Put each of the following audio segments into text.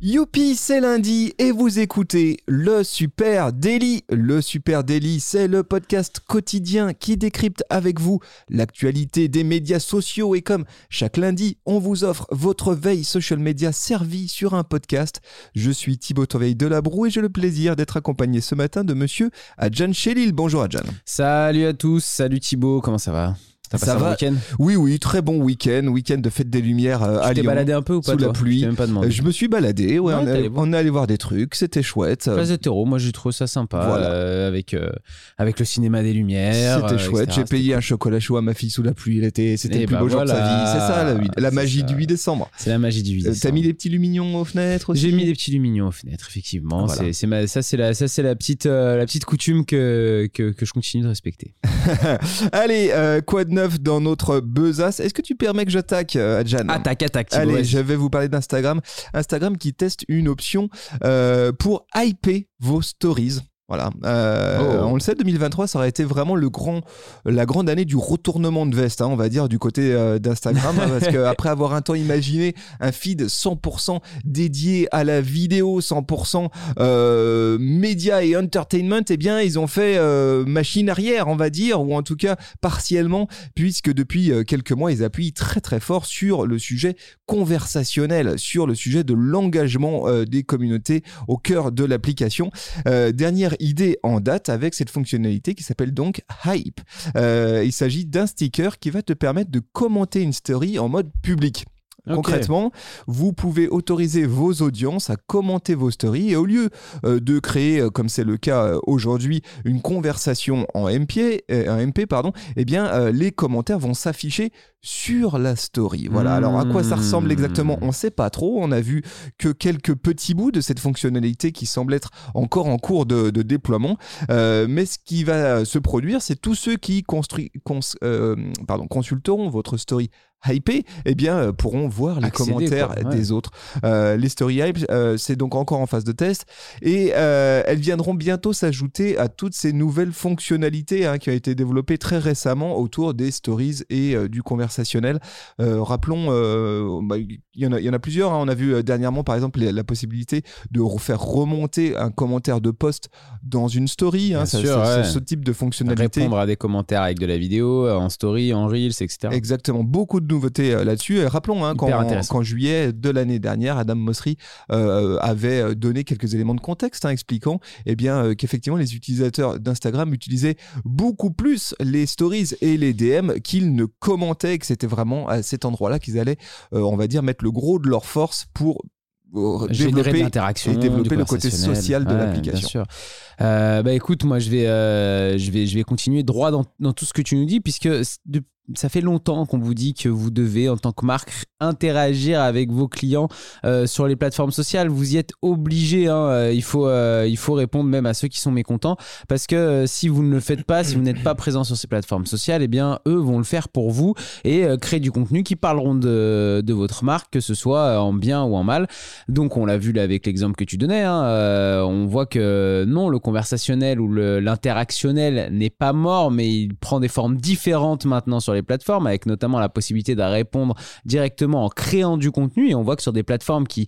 Youpi, c'est lundi et vous écoutez le Super Daily. Le Super Daily, c'est le podcast quotidien qui décrypte avec vous l'actualité des médias sociaux et comme chaque lundi, on vous offre votre veille social media servie sur un podcast. Je suis Thibaut Toveil de la Broue et j'ai le plaisir d'être accompagné ce matin de monsieur Adjan Chelil. Bonjour Adjan. Salut à tous, salut Thibaut, comment ça va? T'as passé Ça un va week-end Oui, oui, très bon week-end, week-end de fête des Lumières euh, à Tu t'es Lyon. baladé un peu ou pas sous la toi pluie. Je t'ai même pas demandé. Euh, Je me suis baladé, ouais, Ouais, on, t'es est- allé voir. on est allé voir des trucs, c'était chouette. Place de terreau, moi j'ai trouvé ça sympa Voilà. euh, avec, euh, avec le cinéma des Lumières. C'était euh, chouette. etc. J'ai payé un chocolat chaud à ma fille sous la pluie. Elle était, c'était le plus bah beau jour de sa voilà. vie. C'est ça, la, la C'est magie ça. du 8 décembre. C'est la magie du Euh. T'as mis des petits lumignons aux fenêtres aussi J'ai mis des petits lumignons aux fenêtres, effectivement. Ah, voilà. C'est- c'est ma- ça, c'est la, ça, c'est la petite, euh, la petite coutume que, que, que je continue de respecter. Allez, euh, quoi de neuf dans notre besace Est-ce que tu permets que j'attaque, euh, Adjan Attaque, attaque, Allez, je vais vous parler d'Instagram. Instagram qui teste une option euh, pour hyper vos stories. Voilà. Euh, Oh. On le sait, 2023, ça aurait été vraiment le grand, la grande année du retournement de veste, hein, on va dire, du côté euh, d'Instagram. hein, parce qu'après avoir un temps imaginé un feed 100% dédié à la vidéo, 100% euh, média et entertainment, eh bien, ils ont fait euh, machine arrière, on va dire, ou en tout cas partiellement, puisque depuis euh, quelques mois, ils appuient très très fort sur le sujet conversationnel, sur le sujet de l'engagement euh, des communautés au cœur de l'application. Euh, dernière idée en date avec cette fonctionnalité qui s'appelle donc Hype. Euh, il s'agit d'un sticker qui va te permettre de commenter une story en mode public. Concrètement, vous pouvez autoriser vos audiences à commenter vos stories et au lieu euh, de créer, euh, comme c'est le cas euh, aujourd'hui, une conversation en MP, euh, pardon, eh bien euh, les commentaires vont s'afficher sur la story. Voilà. Alors à quoi ça ressemble exactement On ne sait pas trop. On a vu que quelques petits bouts de cette fonctionnalité qui semble être encore en cours de, de déploiement. Euh, mais ce qui va se produire, c'est tous ceux qui construit, cons- euh, pardon, consulteront votre story hypé, eh bien, euh, pourront voir les Accéder, commentaires quoi, ouais. des autres. Euh, les story hype, euh, c'est donc encore en phase de test et euh, elles viendront bientôt s'ajouter à toutes ces nouvelles fonctionnalités hein, qui ont été développées très récemment autour des stories et du conversationnel. Rappelons, bah, il y, en a- il y en a plusieurs. hein. On a vu dernièrement, par exemple, la, la possibilité de faire remonter un commentaire de post dans une story. hein. Ça, sûr, ouais. ce type de fonctionnalité. Répondre à des commentaires avec de la vidéo, en story, en reels, etc. Exactement, beaucoup de nouveautés euh, là-dessus. Et rappelons hein, qu'en juillet de l'année dernière, Adam Mosseri euh, avait euh, donné quelques éléments de contexte hein, expliquant eh bien, euh, qu'effectivement les utilisateurs d'Instagram utilisaient beaucoup plus les stories et les DM qu'ils ne commentaient, que c'était vraiment à cet endroit-là qu'ils allaient, euh, on va dire, mettre le gros de leur force pour euh, de développer l'interaction et développer le côté social de Ouais, l'application. Bien sûr. Euh, bah écoute, moi je vais, euh, je vais, je vais continuer droit dans, dans tout ce que tu nous dis, puisque de- ça fait longtemps qu'on vous dit que vous devez, en tant que marque, interagir avec vos clients euh, sur les plateformes sociales. Vous y êtes obligé. hein. Euh, Il, faut, euh, il faut répondre même à ceux qui sont mécontents, parce que si vous ne le faites pas, si vous n'êtes pas présent sur ces plateformes sociales, eh bien eux vont le faire pour vous et créer du contenu qui parleront de, votre marque, que ce soit en bien ou en mal. Donc on l'a vu avec l'exemple que tu donnais, hein, on voit que non, le conversationnel ou l'interactionnel n'est pas mort, mais il prend des formes différentes maintenant sur les plateformes, avec notamment la possibilité de répondre directement en créant du contenu. Et on voit que sur des plateformes qui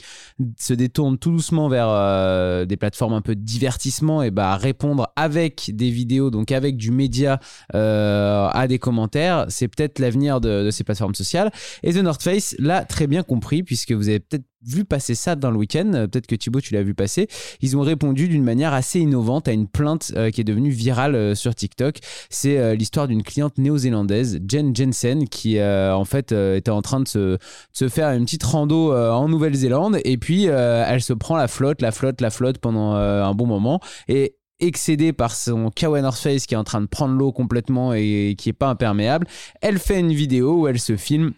se détournent tout doucement vers euh, des plateformes un peu de divertissement, et bah répondre avec des vidéos, donc avec du média euh, à des commentaires, c'est peut-être l'avenir de, de ces plateformes sociales. Et The North Face l'a très bien compris, puisque vous avez peut-être vu passer ça dans le week-end, euh, peut-être que Thibaut tu l'as vu passer, ils ont répondu d'une manière assez innovante à une plainte euh, qui est devenue virale euh, sur TikTok. C'est l'histoire d'une cliente néo-zélandaise, Jen Jensen, qui en fait était en train de se, faire une petite rando en Nouvelle-Zélande et puis elle se prend la flotte, la flotte, la flotte pendant un bon moment et excédée par son Kawa North Face qui est en train de prendre l'eau complètement et qui est pas imperméable, elle fait une vidéo où elle se filme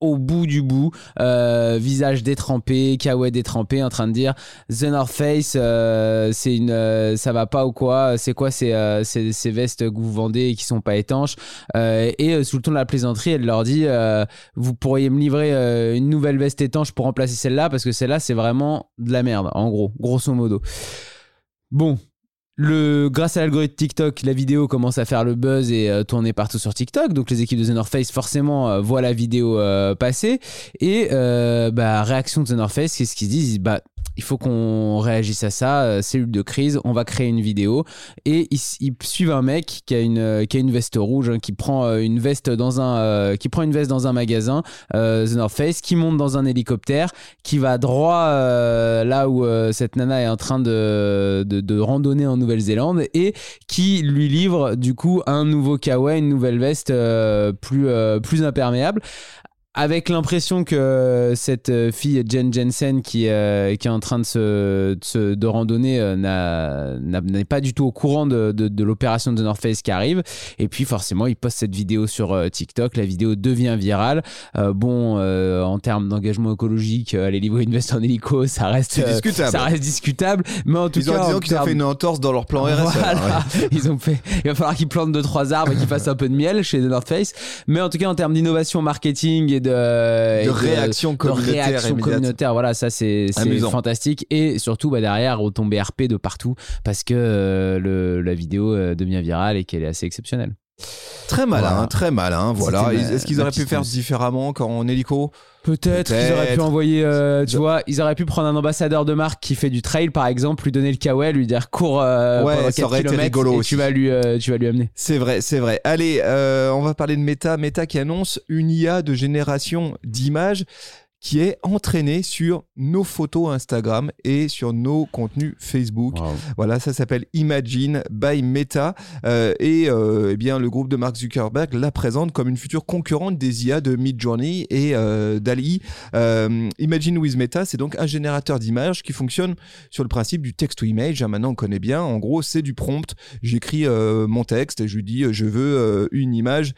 au bout du bout, euh, visage détrempé, Kawa détrempé, en train de dire The North Face, euh, c'est une, euh, ça va pas ou quoi C'est quoi ces, ces, ces vestes que vous vendez et qui sont pas étanches Et sous le ton de la plaisanterie, elle leur dit Vous pourriez me livrer une nouvelle veste étanche pour remplacer celle-là parce que celle-là c'est vraiment de la merde, en gros, grosso modo. Bon, le, grâce à l'algorithme TikTok, la vidéo commence à faire le buzz et euh, tourner partout sur TikTok. Donc les équipes de The North Face forcément euh, voient la vidéo euh, passer. Et bah, réaction de The North Face, qu'est-ce qu'ils disent bah, il faut qu'on réagisse à ça, euh, cellule de crise, on va créer une vidéo. Et ils, suivent un mec qui a une, qui une veste rouge, hein, qui, prend euh, une veste dans un, euh, qui prend une veste dans un magasin, The North Face, qui monte dans un hélicoptère, qui va droit là où cette nana est en train de, randonner en Nouvelle-Zélande et qui lui livre du coup un nouveau kawaii, une nouvelle veste plus imperméable avec l'impression que cette fille Jen Jensen qui, euh, qui est en train de se de, de randonner euh, n'est pas du tout au courant de, de, l'opération de North Face qui arrive. Et puis forcément il poste cette vidéo sur euh, TikTok. La vidéo devient virale. Bon en termes d'engagement écologique aller livrer une veste en hélico ça reste discutable. ça reste discutable. Mais en tout ils cas ont qu'ils ont fait une entorse dans leur plan RSE ils ont fait il va falloir qu'ils plantent deux trois arbres et qu'ils fassent un peu de miel chez The North Face. Mais en tout cas en termes d'innovation marketing et de de, réaction communautaire. Voilà, ça c'est fantastique. Et surtout, bah, derrière, tombe RP de partout parce que euh, le, la vidéo euh, devient virale et qu'elle est assez exceptionnelle. Très malin, très malin. Voilà. Est-ce qu'ils auraient pu faire différemment quand en hélico Peut-être qu'ils auraient pu envoyer, euh, tu vois, ils auraient pu prendre un ambassadeur de marque qui fait du trail par exemple, lui donner le kawaii, lui dire cours euh, ouais, ça aurait été rigolo et tu vas lui, euh, tu vas lui amener. C'est vrai, c'est vrai. Allez, on va parler de Meta, Meta qui annonce une IA de génération d'images qui est entraîné sur nos photos Instagram et sur nos contenus Facebook. Voilà, ça s'appelle Imagine by Meta euh, et euh, eh bien le groupe de Mark Zuckerberg la présente comme une future concurrente des IA de Midjourney et euh, DALI. Imagine with Meta, c'est donc un générateur d'images qui fonctionne sur le principe du text to image. Hein, maintenant, on connaît bien. En gros, c'est du prompt. J'écris mon texte et je lui dis je veux une image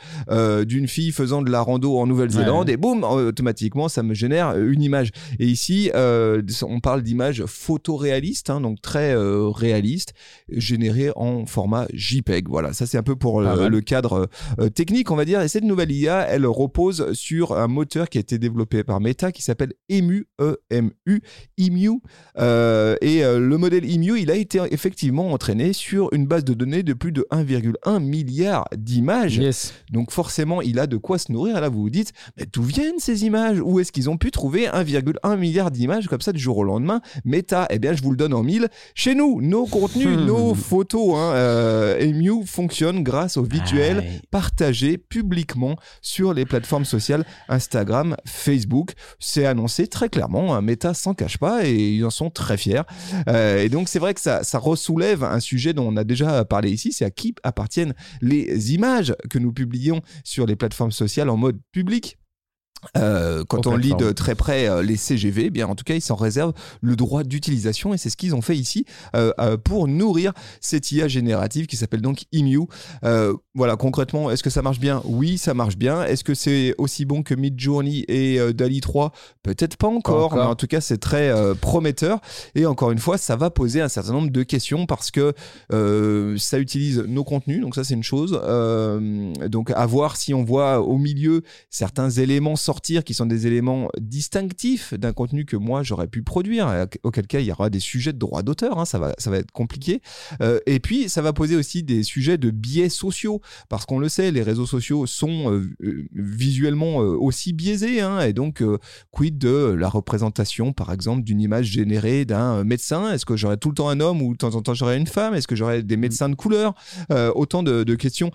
d'une fille faisant de la rando en Nouvelle-Zélande et boum, automatiquement, ça me génère euh, une image. Et ici, euh, on parle d'images photoréalistes, hein, donc très euh, réalistes, générées en format JPEG. Voilà, ça c'est un peu pour le, cadre technique, on va dire. Et cette nouvelle IA, elle repose sur un moteur qui a été développé par Meta qui s'appelle EMU, E-M-U, EMU. et le modèle EMU, il a été effectivement entraîné sur une base de données de plus de 1,1 milliard d'images. Donc forcément, il a de quoi se nourrir. Là, vous vous dites, mais d'où viennent ces images? Où est-ce qu'ils ont pu trouver 1,1 milliard d'images comme ça du jour au lendemain. Meta, eh bien, je vous le donne en mille. Chez nous, nos contenus, hmm. nos photos, hein, euh, Emu fonctionne grâce au visuel partagé publiquement sur les plateformes sociales Instagram, Facebook. C'est annoncé très clairement. Hein, Meta s'en cache pas et ils en sont très fiers. Euh, et donc, c'est vrai que ça, ça ressoulève un sujet dont on a déjà parlé ici. C'est à qui appartiennent les images que nous publions sur les plateformes sociales en mode public euh, quand on lit de très près euh, les CGV, eh bien en tout cas ils s'en réservent le droit d'utilisation et c'est ce qu'ils ont fait ici euh, pour nourrir cette IA générative qui s'appelle donc Emu. voilà concrètement, est-ce que ça marche bien? Oui, ça marche bien. Est-ce que c'est aussi bon que Midjourney et Dali 3 Peut-être pas encore, mais en tout cas c'est très prometteur. Et encore une fois, ça va poser un certain nombre de questions parce que ça utilise nos contenus, donc ça c'est une chose. donc à voir si on voit au milieu certains éléments sortir qui sont des éléments distinctifs d'un contenu que moi j'aurais pu produire, auquel cas il y aura des sujets de droit d'auteur, hein, ça, va, ça va être compliqué. Euh, et puis ça va poser aussi des sujets de biais sociaux, parce qu'on le sait, les réseaux sociaux sont euh, euh, visuellement aussi biaisés, hein, et donc quid de la représentation par exemple d'une image générée d'un médecin? Est-ce que j'aurais tout le temps un homme ou de temps en temps j'aurais une femme? Est-ce que j'aurais des médecins de couleur? Autant de, de questions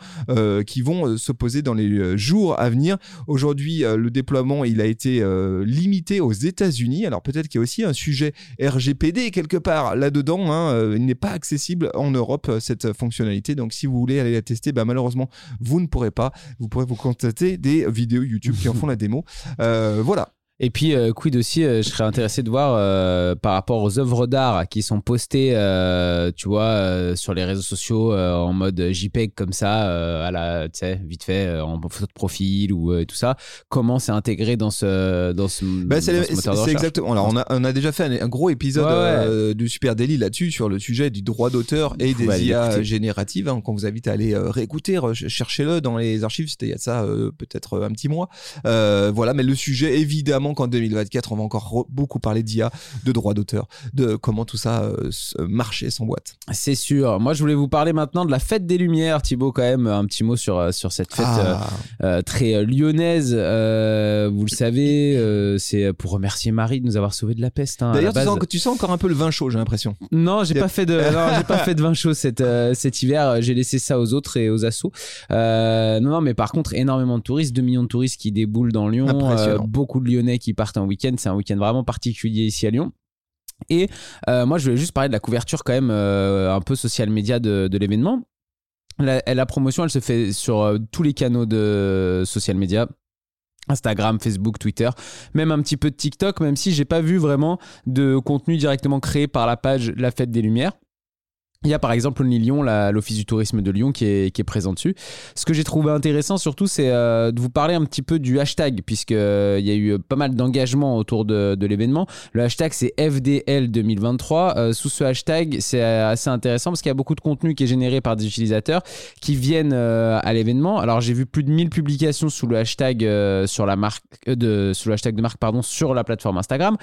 qui vont se poser dans les jours à venir. Aujourd'hui, le déploiement, il a été euh, limité aux États-Unis. Alors peut-être qu'il y a aussi un sujet RGPD quelque part là-dedans. Hein. Euh, il n'est pas accessible en Europe euh, cette fonctionnalité. Donc si vous voulez aller la tester, bah, malheureusement vous ne pourrez pas. Vous pourrez vous contacter des vidéos YouTube qui en font la démo. voilà. Et puis, euh, quid aussi, euh, je serais intéressé de voir euh, par rapport aux œuvres d'art qui sont postées, tu vois, sur les réseaux sociaux en mode JPEG comme ça, à la, tu sais, vite fait, en photo de profil ou tout ça. Comment c'est intégré dans ce, dans ce, bah, c'est, exactement. Alors, on a, on a déjà fait un, gros épisode du Super Daily là-dessus sur le sujet du droit d'auteur et des IA génératives. Hein, qu'on vous invite à aller réécouter, cherchez-le dans les archives. C'était il y a ça peut-être un petit mois. voilà, mais le sujet évidemment qu'en 2024, on va encore re- beaucoup parler d'IA, de droits d'auteur, de comment tout ça euh, se- marchait sans boîte. C'est sûr. Moi, je voulais vous parler maintenant de la fête des Lumières. Thibaut, quand même, un petit mot sur, euh, sur cette fête euh, Ah, euh, très euh, lyonnaise. Euh, vous le savez, euh, c'est pour remercier Marie de nous avoir sauvé de la peste. hein, D'ailleurs, tu, sens, tu sens encore un peu le vin chaud, j'ai l'impression. Non, j'ai pas fait de, non, pas fait de vin chaud cet, euh, cet hiver. J'ai laissé ça aux autres et aux assos. Euh, non, non, mais par contre, énormément de touristes, 2 millions de touristes qui déboulent dans Lyon, euh, beaucoup de Lyonnais qui partent en week-end. C'est un week-end vraiment particulier ici à Lyon. Et euh, moi, je voulais juste parler de la couverture quand même euh, un peu social média de, l'événement. La, la promotion, elle se fait sur euh, tous les canaux de social média. Instagram, Facebook, Twitter, même un petit peu de TikTok, même si j'ai pas vu vraiment de contenu directement créé par la page La Fête des Lumières. Il y a par exemple Lyon, l'Office du tourisme de Lyon, qui est, présent dessus. Ce que j'ai trouvé intéressant surtout, c'est euh, de vous parler un petit peu du hashtag, puisqu'il y a eu pas mal d'engagement autour de, l'événement. Le hashtag, c'est FDL 2023. Euh, sous ce hashtag, c'est euh, assez intéressant parce qu'il y a beaucoup de contenu qui est généré par des utilisateurs qui viennent euh, à l'événement. Alors, j'ai vu plus de 1000 publications sous le hashtag, euh, sur, la marque, euh, de, sous le hashtag de marque pardon, sur la plateforme Instagram.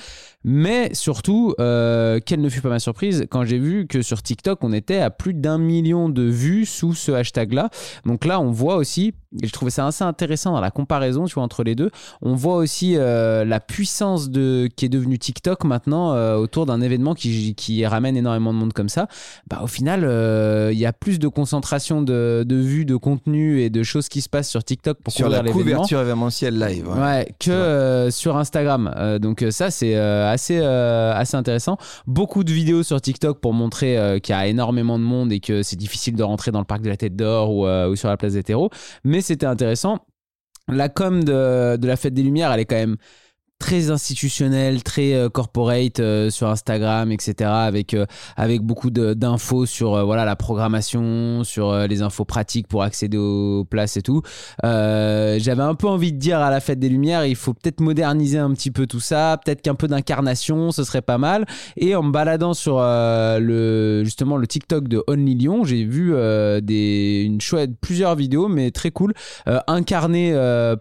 Mais surtout, euh, quelle ne fut pas ma surprise quand j'ai vu que sur TikTok, on était à plus d'un million de vues sous ce hashtag-là. Donc là, on voit aussi, et je trouvais ça assez intéressant dans la comparaison, tu vois, entre les deux, on voit aussi euh, la puissance de, qui est devenue TikTok maintenant euh, autour d'un événement qui, qui ramène énormément de monde comme ça. Bah, au final, euh, il y a plus de concentration de, de vues, de contenu et de choses qui se passent sur TikTok pour Sur couvrir la l'événement. couverture événementielle live. ouais. Ouais, que sur Instagram. Donc ça, c'est assez, assez intéressant. Beaucoup de vidéos sur TikTok pour montrer qu'il y a énormément de monde et que c'est difficile de rentrer dans le parc de la Tête d'Or ou, euh, ou sur la place des terreaux. Mais c'était intéressant. La com de, de la Fête des Lumières, elle est quand même très institutionnelle, très euh, corporate euh, sur Instagram, etc. Avec, euh, avec beaucoup d'infos sur voilà, la programmation, sur les infos pratiques pour accéder aux places et tout. J'avais un peu envie de dire à la fête des Lumières, il faut peut-être moderniser un petit peu tout ça, peut-être qu'un peu d'incarnation, ce serait pas mal. Et en me baladant sur le justement le TikTok de Only Lyon, j'ai vu des une chouette plusieurs vidéos, mais très cool, euh, incarnées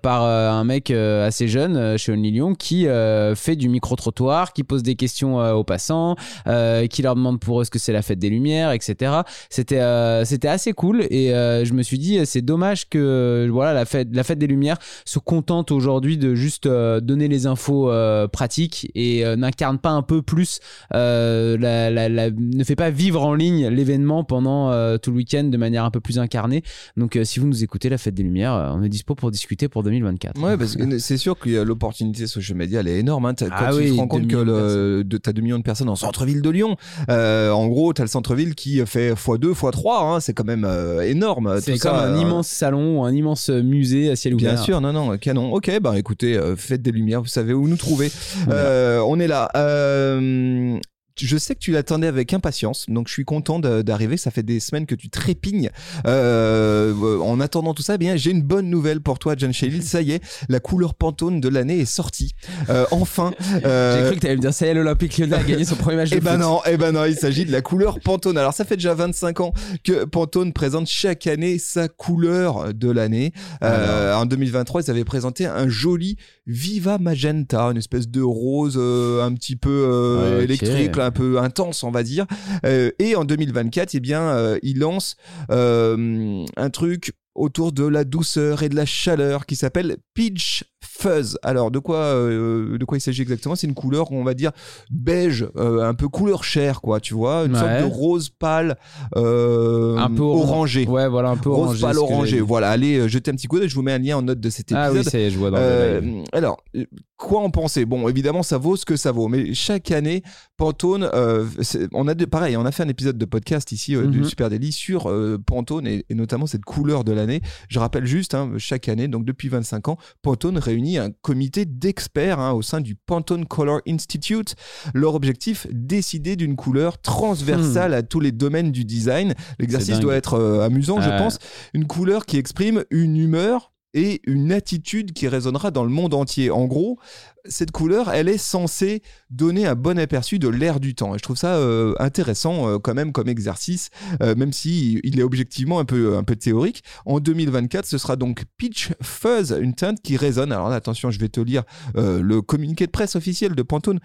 par un mec assez jeune chez Only Lyon qui euh, fait du micro trottoir, qui pose des questions euh, aux passants, euh, qui leur demande pour eux ce que c'est la fête des Lumières, etc. C'était c'était assez cool et je me suis dit c'est dommage que voilà la fête la fête des Lumières se contente aujourd'hui de juste donner les infos pratiques et n'incarne pas un peu plus la, la- la- ne fait pas vivre en ligne l'événement pendant tout le week-end de manière un peu plus incarnée. Donc si vous nous écoutez la fête des Lumières, on est dispo pour discuter pour 2024. Ouais, parce que c'est sûr que euh, l'opportunité social media, elle est énorme. hein. T'as- Quand Ah tu oui, te rends compte 2 que le, de, t'as 2 millions de personnes en centre-ville de Lyon, euh, en gros, t'as le centre-ville qui fait x2, x3, hein, c'est quand même euh, énorme. C'est comme ça, un euh, immense salon un immense musée à ciel ouvert. Bien sûr, non, non, canon. Ok, bah écoutez, euh, faites des lumières, vous savez où nous trouver. Euh, on est là. Euh, je sais que tu l'attendais avec impatience, donc je suis content d'arriver. Ça fait des semaines que tu trépignes. Euh, en attendant tout ça, eh bien, j'ai une bonne nouvelle pour toi, John Shelley. Ça y est, la couleur Pantone de l'année est sortie. Euh, enfin. euh, J'ai cru que tu allais me dire ça y est, l'Olympique Lyonnais a gagné son premier match de eh ben foot. non, eh ben non, il s'agit de la couleur Pantone. Alors ça fait déjà 25 ans que Pantone présente chaque année sa couleur de l'année. Euh, en 2023, ils avaient présenté un joli Viva Magenta, une espèce de rose euh, un petit peu euh, Ouais, ok. Peu intense, on va dire. Euh, et en 2024, eh bien, euh, ils lancent euh, un truc autour de la douceur et de la chaleur qui s'appelle Peach Fuzz. Alors de quoi euh, de quoi il s'agit exactement? C'est une couleur on va dire beige, euh, un peu couleur chair quoi, tu vois, une Ouais. sorte de rose pâle euh, un peu oran- orangé. Ouais, voilà, un peu Rose orangé. pâle que j'avais orangé. Voilà, allez euh, jeter un petit coup d'œil, je vous mets un lien en note de cet épisode. Ah oui, ça y est, je vois dans Euh, le alors, euh, quoi en penser? Bon, évidemment, ça vaut ce que ça vaut, mais chaque année, Pantone, euh, c'est- on a de, pareil, on a fait un épisode de podcast ici euh, du Mhm. Super Daily sur euh, Pantone et, et notamment cette couleur de l'année. Je rappelle juste, hein, chaque année, donc depuis 25 ans, Pantone réunit un comité d'experts hein, au sein du Pantone Color Institute. Leur objectif, décider d'une couleur transversale à tous les domaines du design. L'exercice doit être euh, amusant, je pense. Une couleur qui exprime une humeur et une attitude qui résonnera dans le monde entier. En gros, cette couleur, elle est censée donner un bon aperçu de l'air du temps. Et je trouve ça euh, intéressant euh, quand même comme exercice, euh, même si il est objectivement un peu, un peu théorique. En 2024, ce sera donc Peach Fuzz, une teinte qui résonne. Alors attention, je vais te lire le communiqué de presse officiel de Pantone,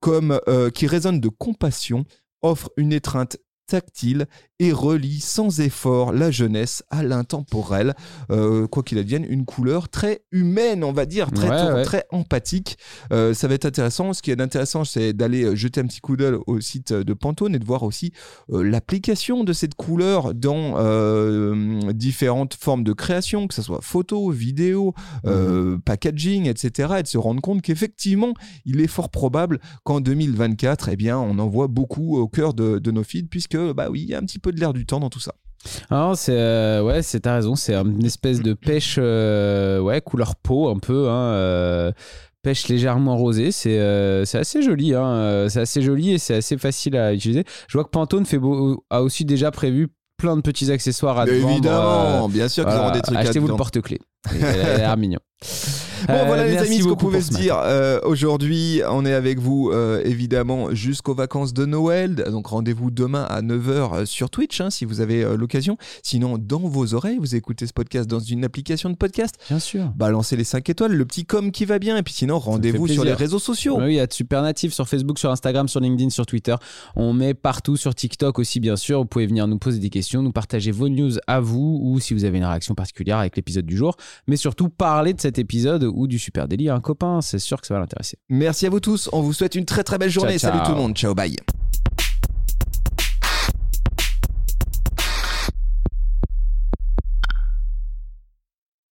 comme qui résonne de compassion offre une étreinte tactile et relie sans effort la jeunesse à l'intemporel. Euh, quoi qu'il advienne, une couleur très humaine, on va dire, très, très empathique. Euh, ça va être intéressant. Ce qui est intéressant, c'est d'aller euh, jeter un petit coup d'œil au site de Pantone et de voir aussi l'application de cette couleur dans différentes formes de création, que ce soit photo, vidéo, mhm. packaging, etc. Et de se rendre compte qu'effectivement, il est fort probable qu'en 2024, eh bien, on en voit beaucoup au cœur de, de nos feeds, puisque bah oui, il y a un petit peu de l'air du temps dans tout ça. Ah, c'est euh, ouais, c'est ta raison, c'est une espèce de pêche, euh, ouais, couleur peau un peu, hein, euh, pêche légèrement rosée. C'est c'est assez joli, hein, c'est assez joli et c'est assez facile à utiliser. Je vois que Pantone fait a aussi déjà prévu plein de petits accessoires à Évidemment, Évidemment, bien sûr qu'ils auront des trucs. Achetez-vous le porte-clés. Il a l'air mignon. Bon, voilà les amis, ce qu'on pouvait se dire. Euh, aujourd'hui, on est avec vous euh, évidemment jusqu'aux vacances de Noël. Donc rendez-vous demain à 9h euh, sur Twitch hein, si vous avez l'occasion. Sinon, dans vos oreilles, vous écoutez ce podcast dans une application de podcast. Bien sûr. Balancez les 5 étoiles, le petit com qui va bien. Et puis sinon, rendez-vous sur les réseaux sociaux. Oui, il y a Super Natif sur Facebook, sur Instagram, sur LinkedIn, sur Twitter. On met partout sur TikTok aussi, bien sûr. Vous pouvez venir nous poser des questions, nous partager vos news à vous ou si vous avez une réaction particulière avec l'épisode du jour. Mais surtout, parler de cet épisode ou du Super Délit un copain, c'est sûr que ça va l'intéresser. Merci à vous tous, on vous souhaite une très très belle journée. Salut tout le monde, ciao, bye.